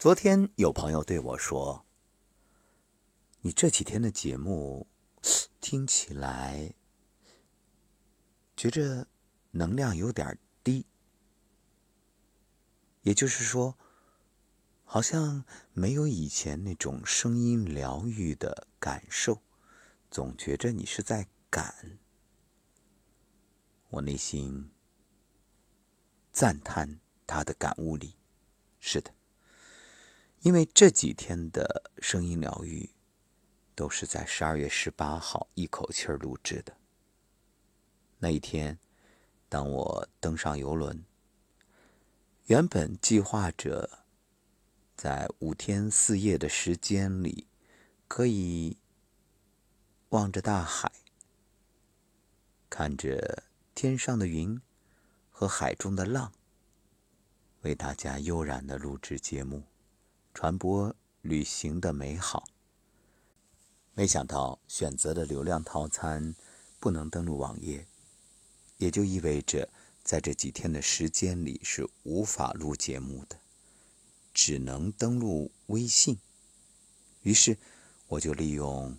昨天有朋友对我说：“你这几天的节目听起来，觉着能量有点低，也就是说，好像没有以前那种声音疗愈的感受，总觉着你是在赶。”我内心赞叹他的感悟力，是的。因为这几天的声音疗愈，都是在十二月十八号一口气儿录制的。那一天，当我登上游轮，原本计划着在五天四夜的时间里，可以望着大海，看着天上的云和海中的浪，为大家悠然的录制节目。传播旅行的美好。没想到选择的流量套餐不能登录网页，也就意味着在这几天的时间里是无法录节目的，只能登录微信。于是我就利用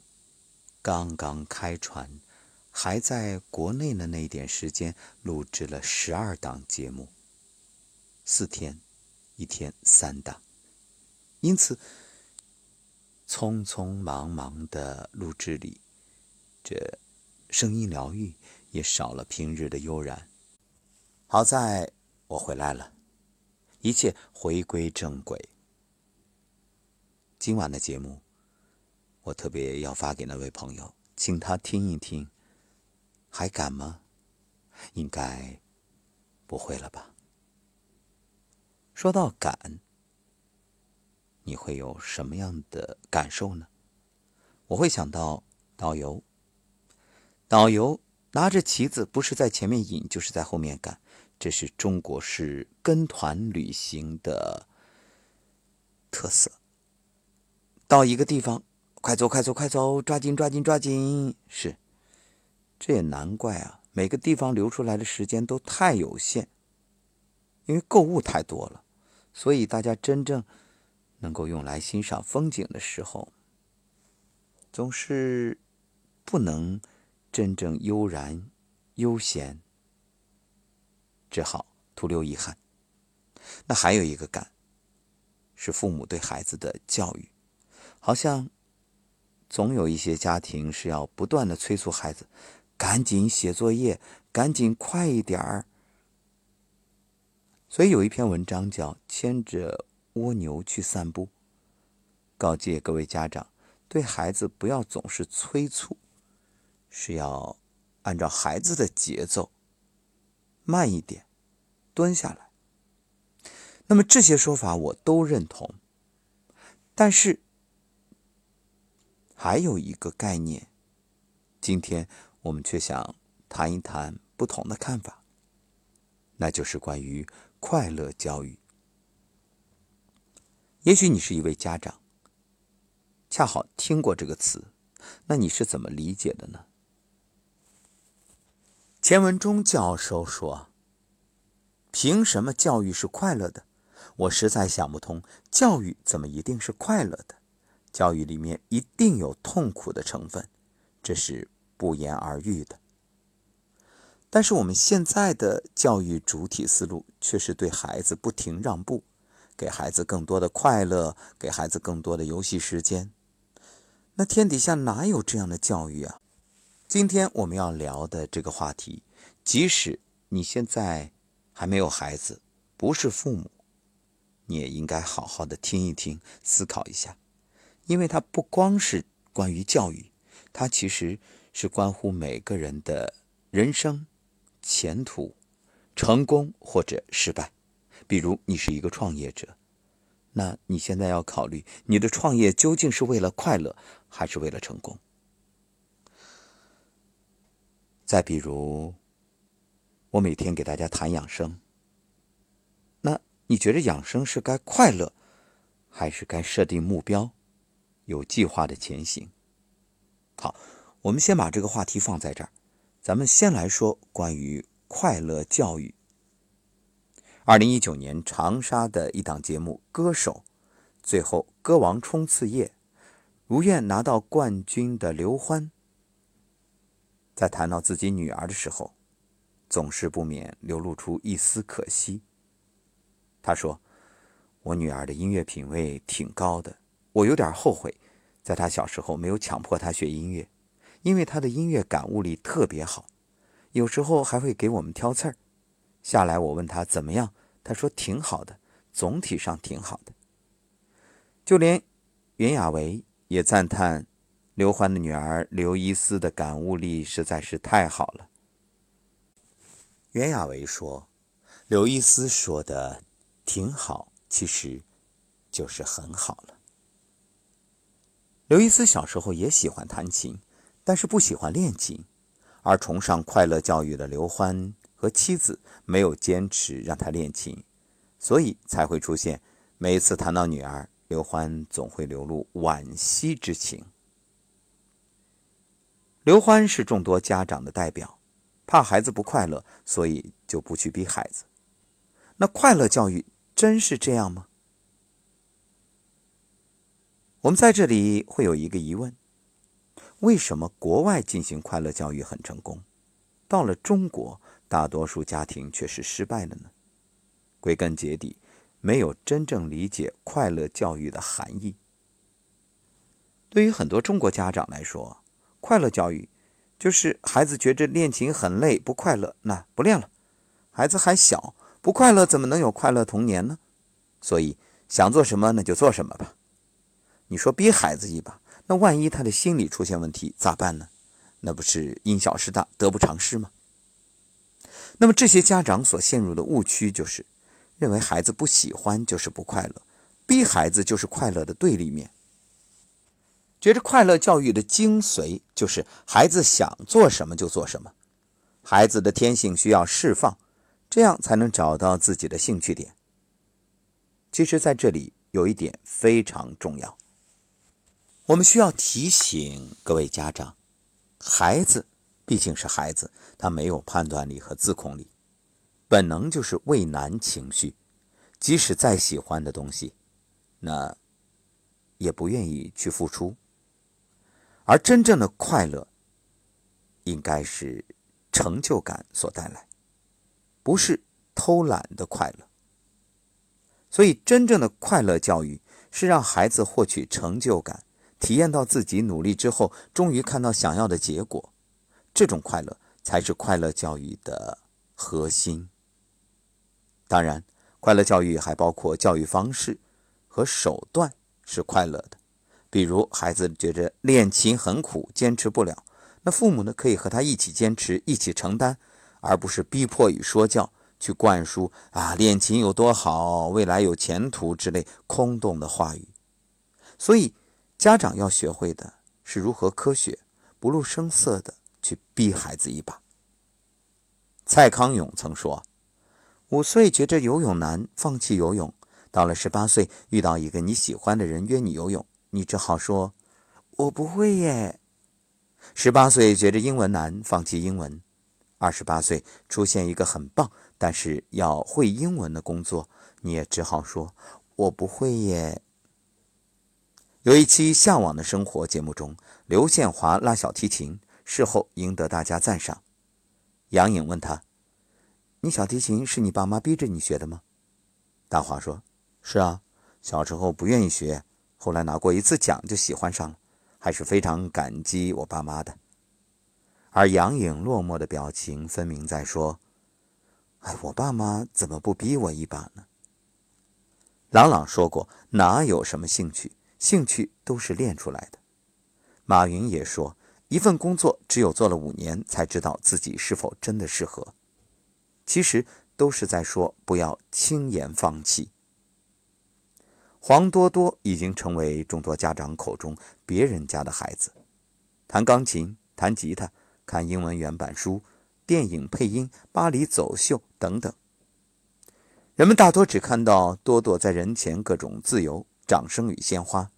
刚刚开船、还在国内的那一点时间，录制了十二档节目，四天，一天三档。因此，匆匆忙忙的录制里，这声音疗愈也少了平日的悠然。好在我回来了，一切回归正轨。今晚的节目，我特别要发给那位朋友，请他听一听。还敢吗？应该不会了吧？说到敢。你会有什么样的感受呢？我会想到导游，导游拿着旗子，不是在前面引，就是在后面赶，这是中国式跟团旅行的特色。到一个地方，快走快走快走，抓紧抓紧抓紧！是，这也难怪啊，每个地方留出来的时间都太有限，因为购物太多了，所以大家真正。能够用来欣赏风景的时候，总是不能真正悠然悠闲，只好徒留遗憾。那还有一个感，是父母对孩子的教育，好像总有一些家庭是要不断的催促孩子赶紧写作业，赶紧快一点儿。所以有一篇文章叫《牵着》。蜗牛去散步，告诫各位家长，对孩子不要总是催促，是要按照孩子的节奏，慢一点，蹲下来。那么这些说法我都认同，但是还有一个概念，今天我们却想谈一谈不同的看法，那就是关于快乐教育。也许你是一位家长，恰好听过这个词，那你是怎么理解的呢？钱文忠教授说：“凭什么教育是快乐的？我实在想不通，教育怎么一定是快乐的？教育里面一定有痛苦的成分，这是不言而喻的。但是我们现在的教育主体思路却是对孩子不停让步。”给孩子更多的快乐，给孩子更多的游戏时间。那天底下哪有这样的教育啊？今天我们要聊的这个话题，即使你现在还没有孩子，不是父母，你也应该好好的听一听，思考一下，因为它不光是关于教育，它其实是关乎每个人的人生、前途、成功或者失败。比如你是一个创业者，那你现在要考虑你的创业究竟是为了快乐，还是为了成功？再比如，我每天给大家谈养生，那你觉得养生是该快乐，还是该设定目标，有计划的前行？好，我们先把这个话题放在这儿，咱们先来说关于快乐教育。二零一九年长沙的一档节目《歌手》，最后歌王冲刺夜，如愿拿到冠军的刘欢，在谈到自己女儿的时候，总是不免流露出一丝可惜。他说：“我女儿的音乐品味挺高的，我有点后悔，在她小时候没有强迫她学音乐，因为她的音乐感悟力特别好，有时候还会给我们挑刺儿。下来我问她怎么样，他说挺好的，总体上挺好的。”就连袁娅维也赞叹刘欢的女儿刘依思的感悟力实在是太好了。袁娅维说：“刘依思说的挺好，其实就是很好了。”刘依思小时候也喜欢弹琴，但是不喜欢练琴，而崇尚快乐教育的刘欢和妻子没有坚持让他练琴，所以才会出现每次谈到女儿。刘欢总会流露惋惜之情。刘欢是众多家长的代表，怕孩子不快乐，所以就不去逼孩子。那快乐教育真是这样吗？我们在这里会有一个疑问：为什么国外进行快乐教育很成功，到了中国，大多数家庭却是失败了呢？归根结底。没有真正理解快乐教育的含义。对于很多中国家长来说，快乐教育就是孩子觉着练琴很累不快乐，那不练了。孩子还小，不快乐怎么能有快乐童年呢？所以想做什么那就做什么吧。你说逼孩子一把，那万一他的心理出现问题咋办呢？那不是因小失大，得不偿失吗？那么这些家长所陷入的误区就是。认为孩子不喜欢就是不快乐，逼孩子就是快乐的对立面。觉着快乐教育的精髓就是孩子想做什么就做什么，孩子的天性需要释放，这样才能找到自己的兴趣点。其实，在这里有一点非常重要，我们需要提醒各位家长：孩子毕竟是孩子，他没有判断力和自控力。本能就是畏难情绪，即使再喜欢的东西，那也不愿意去付出。而真正的快乐，应该是成就感所带来，不是偷懒的快乐。所以，真正的快乐教育是让孩子获取成就感，体验到自己努力之后，终于看到想要的结果，这种快乐才是快乐教育的核心。当然，快乐教育还包括教育方式和手段是快乐的。比如，孩子觉着练琴很苦，坚持不了，那父母呢可以和他一起坚持，一起承担，而不是逼迫与说教去灌输啊练琴有多好，未来有前途之类空洞的话语。所以，家长要学会的是如何科学、不露声色的去逼孩子一把。蔡康永曾说。五岁觉着游泳难，放弃游泳。到了十八岁，遇到一个你喜欢的人约你游泳，你只好说：“我不会耶。”十八岁觉着英文难，放弃英文。二十八岁出现一个很棒，但是要会英文的工作，你也只好说：“我不会耶。”有一期《向往的生活》节目中，刘宪华拉小提琴，事后赢得大家赞赏。杨颖问他。你小提琴是你爸妈逼着你学的吗？大华说：“是啊，小时候不愿意学，后来拿过一次奖就喜欢上了，还是非常感激我爸妈的。”而杨颖落寞的表情分明在说：“哎，我爸妈怎么不逼我一把呢？”朗朗说过：“哪有什么兴趣，兴趣都是练出来的。”马云也说：“一份工作只有做了五年，才知道自己是否真的适合。”其实都是在说不要轻言放弃。黄多多已经成为众多家长口中别人家的孩子，弹钢琴、弹吉他、看英文原版书、电影配音、巴黎走秀等等。人们大多只看到多多在人前各种自由、掌声与鲜花，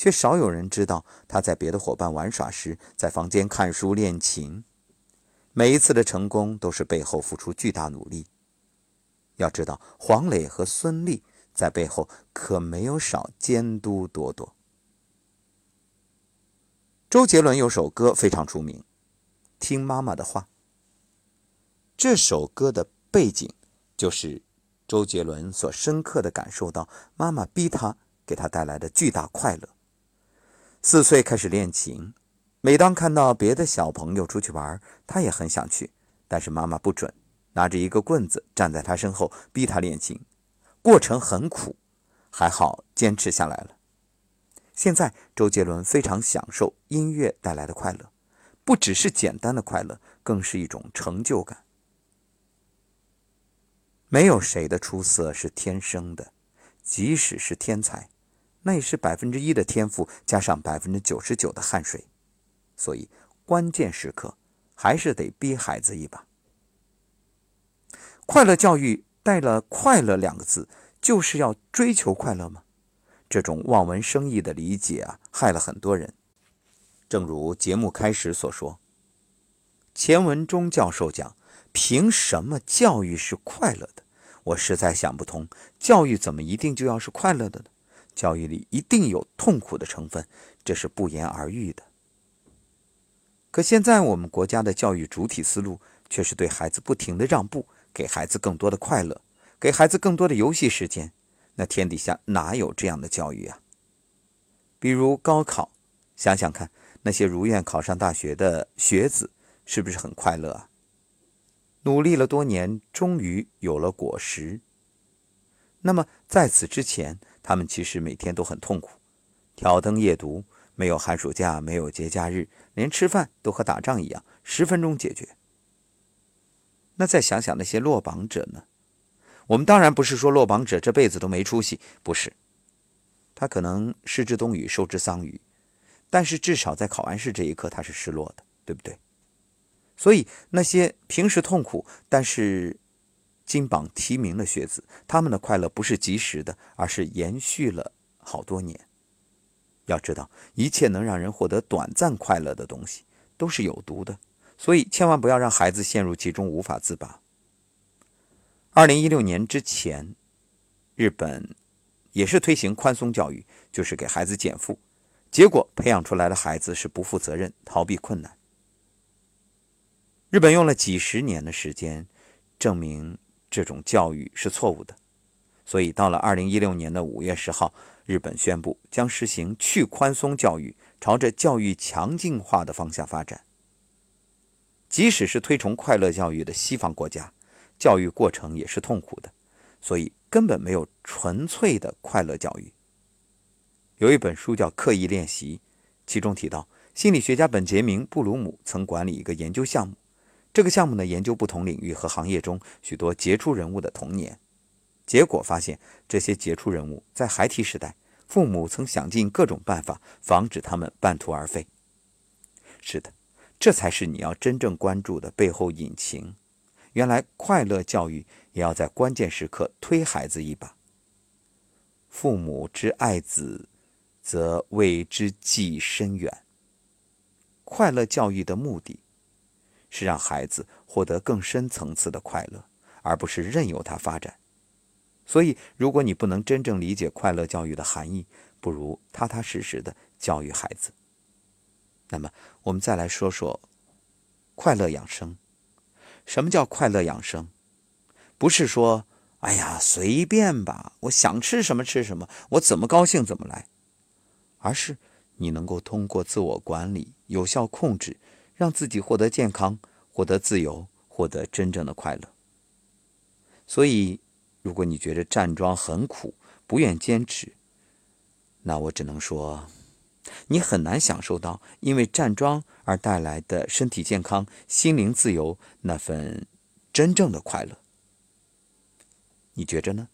却少有人知道他在别的伙伴玩耍时，在房间看书练琴。每一次的成功都是背后付出巨大努力。要知道，黄磊和孙俪在背后可没有少监督多多。周杰伦有首歌非常出名，《听妈妈的话》。这首歌的背景就是周杰伦所深刻的感受到妈妈逼他给他带来的巨大快乐。四岁开始练琴，每当看到别的小朋友出去玩，他也很想去，但是妈妈不准，拿着一个棍子站在他身后逼他练琴，过程很苦，还好坚持下来了。现在周杰伦非常享受音乐带来的快乐，不只是简单的快乐，更是一种成就感。没有谁的出色是天生的，即使是天才，那也是百分之一的天赋加上百分之九十九的汗水。所以，关键时刻还是得逼孩子一把。快乐教育带了“快乐”两个字，就是要追求快乐吗？这种望文生义的理解啊，害了很多人。正如节目开始所说，钱文忠教授讲。凭什么教育是快乐的？我实在想不通，教育怎么一定就要是快乐的呢？教育里一定有痛苦的成分，这是不言而喻的。可现在我们国家的教育主体思路却是对孩子不停的让步，给孩子更多的快乐，给孩子更多的游戏时间。那天底下哪有这样的教育啊？比如高考，想想看，那些如愿考上大学的学子，是不是很快乐啊？努力了多年，终于有了果实。那么在此之前，他们其实每天都很痛苦，挑灯夜读，没有寒暑假，没有节假日，连吃饭都和打仗一样，十分钟解决。那再想想那些落榜者呢？我们当然不是说落榜者这辈子都没出息，不是。他可能失之东隅，收之桑榆，但是至少在考完试这一刻，他是失落的，对不对？所以，那些平时痛苦但是金榜题名的学子，他们的快乐不是及时的，而是延续了好多年。要知道，一切能让人获得短暂快乐的东西都是有毒的，所以千万不要让孩子陷入其中无法自拔。二零一六年之前，日本也是推行宽松教育，就是给孩子减负，结果培养出来的孩子是不负责任、逃避困难。日本用了几十年的时间，证明这种教育是错误的，所以到了二零一六年的五月十号，日本宣布将实行去宽松教育，朝着教育强劲化的方向发展。即使是推崇快乐教育的西方国家，教育过程也是痛苦的，所以根本没有纯粹的快乐教育。有一本书叫《刻意练习》，其中提到，心理学家本杰明·布鲁姆曾管理一个研究项目。这个项目呢，研究不同领域和行业中许多杰出人物的童年，结果发现，这些杰出人物在孩提时代，父母曾想尽各种办法防止他们半途而废。是的，这才是你要真正关注的背后隐情。原来，快乐教育也要在关键时刻推孩子一把。父母之爱子，则为之计深远。快乐教育的目的。是让孩子获得更深层次的快乐，而不是任由他发展。所以，如果你不能真正理解快乐教育的含义，不如踏踏实实的教育孩子。那么，我们再来说说快乐养生。什么叫快乐养生？不是说，哎呀，随便吧，我想吃什么吃什么，我怎么高兴怎么来，而是你能够通过自我管理、有效控制。让自己获得健康，获得自由，获得真正的快乐。所以，如果你觉得站桩很苦，不愿坚持，那我只能说，你很难享受到因为站桩而带来的身体健康、心灵自由那份真正的快乐。你觉着呢？